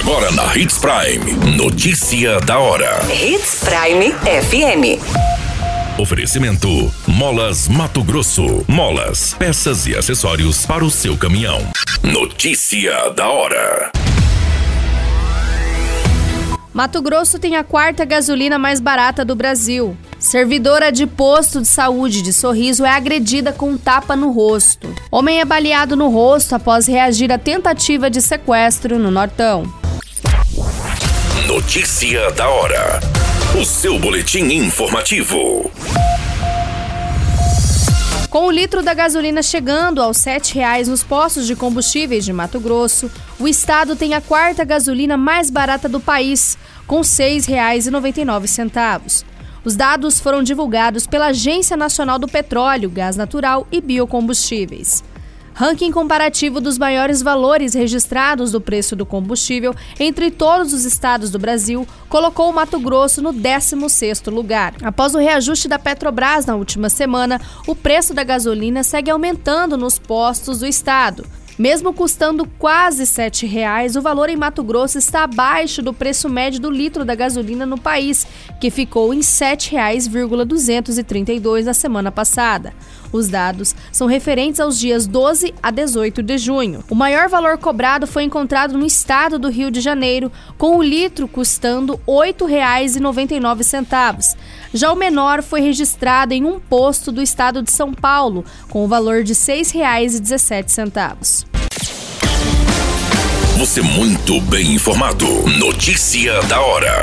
Agora na Hits Prime. Notícia da hora. Hits Prime FM. Oferecimento: Molas Mato Grosso. Molas, peças e acessórios para o seu caminhão. Notícia da hora. Mato Grosso tem a quarta gasolina mais barata do Brasil. Servidora de posto de saúde de Sorriso é agredida com um tapa no rosto. Homem é baleado no rosto após reagir à tentativa de sequestro no Nortão. Notícia da hora. O seu boletim informativo. Com o litro da gasolina chegando aos R$ 7,00 nos postos de combustíveis de Mato Grosso, o estado tem a quarta gasolina mais barata do país, com R$ 6,99. Os dados foram divulgados pela Agência Nacional do Petróleo, Gás Natural e Biocombustíveis. Ranking comparativo dos maiores valores registrados do preço do combustível entre todos os estados do Brasil colocou o Mato Grosso no 16º lugar. Após o reajuste da Petrobras na última semana, o preço da gasolina segue aumentando nos postos do estado. Mesmo custando quase R$ 7,00, o valor em Mato Grosso está abaixo do preço médio do litro da gasolina no país, que ficou em R$ 7,232 na semana passada. Os dados são referentes aos dias 12 a 18 de junho. O maior valor cobrado foi encontrado no estado do Rio de Janeiro, com o litro custando R$ 8,99. Já o menor foi registrado em um posto do estado de São Paulo, com o valor de R$ 6,17. Você muito bem informado. Notícia da hora.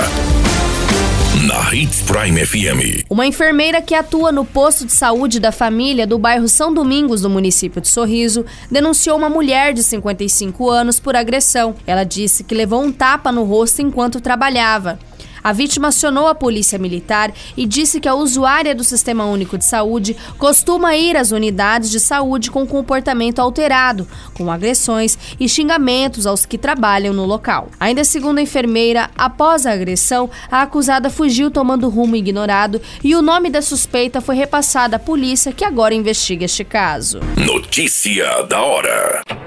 Na Hits Prime FM. Uma enfermeira que atua no posto de saúde da família do bairro São Domingos, do município de Sorriso, denunciou uma mulher de 55 anos por agressão. Ela disse que levou um tapa no rosto enquanto trabalhava. A vítima acionou a polícia militar e disse que a usuária do Sistema Único de Saúde costuma ir às unidades de saúde com comportamento alterado, com agressões e xingamentos aos que trabalham no local. Ainda segundo a enfermeira, após a agressão, a acusada fugiu tomando rumo ignorado e o nome da suspeita foi repassado à polícia que agora investiga este caso. Notícia da hora.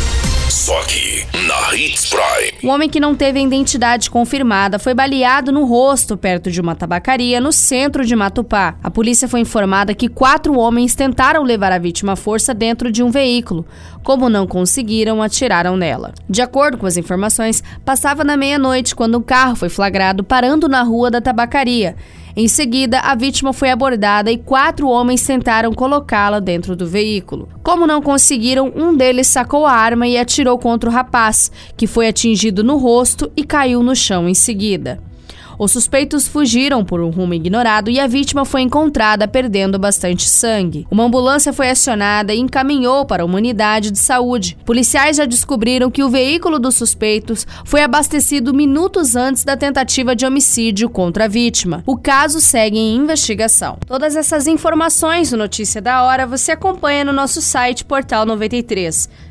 Só aqui, na Hits Prime. Um homem que não teve a identidade confirmada foi baleado no rosto perto de uma tabacaria no centro de Matupá. A polícia foi informada que quatro homens tentaram levar a vítima à força dentro de um veículo. Como não conseguiram, atiraram nela. De acordo com as informações, passava na meia-noite quando um carro foi flagrado parando na rua da tabacaria. Em seguida, a vítima foi abordada e quatro homens tentaram colocá-la dentro do veículo. Como não conseguiram, um deles sacou a arma e atirou contra o rapaz, que foi atingido no rosto e caiu no chão em seguida. Os suspeitos fugiram por um rumo ignorado e a vítima foi encontrada perdendo bastante sangue. Uma ambulância foi acionada e encaminhou para uma unidade de saúde. Policiais já descobriram que o veículo dos suspeitos foi abastecido minutos antes da tentativa de homicídio contra a vítima. O caso segue em investigação. Todas essas informações no Notícia da Hora você acompanha no nosso site Portal 93.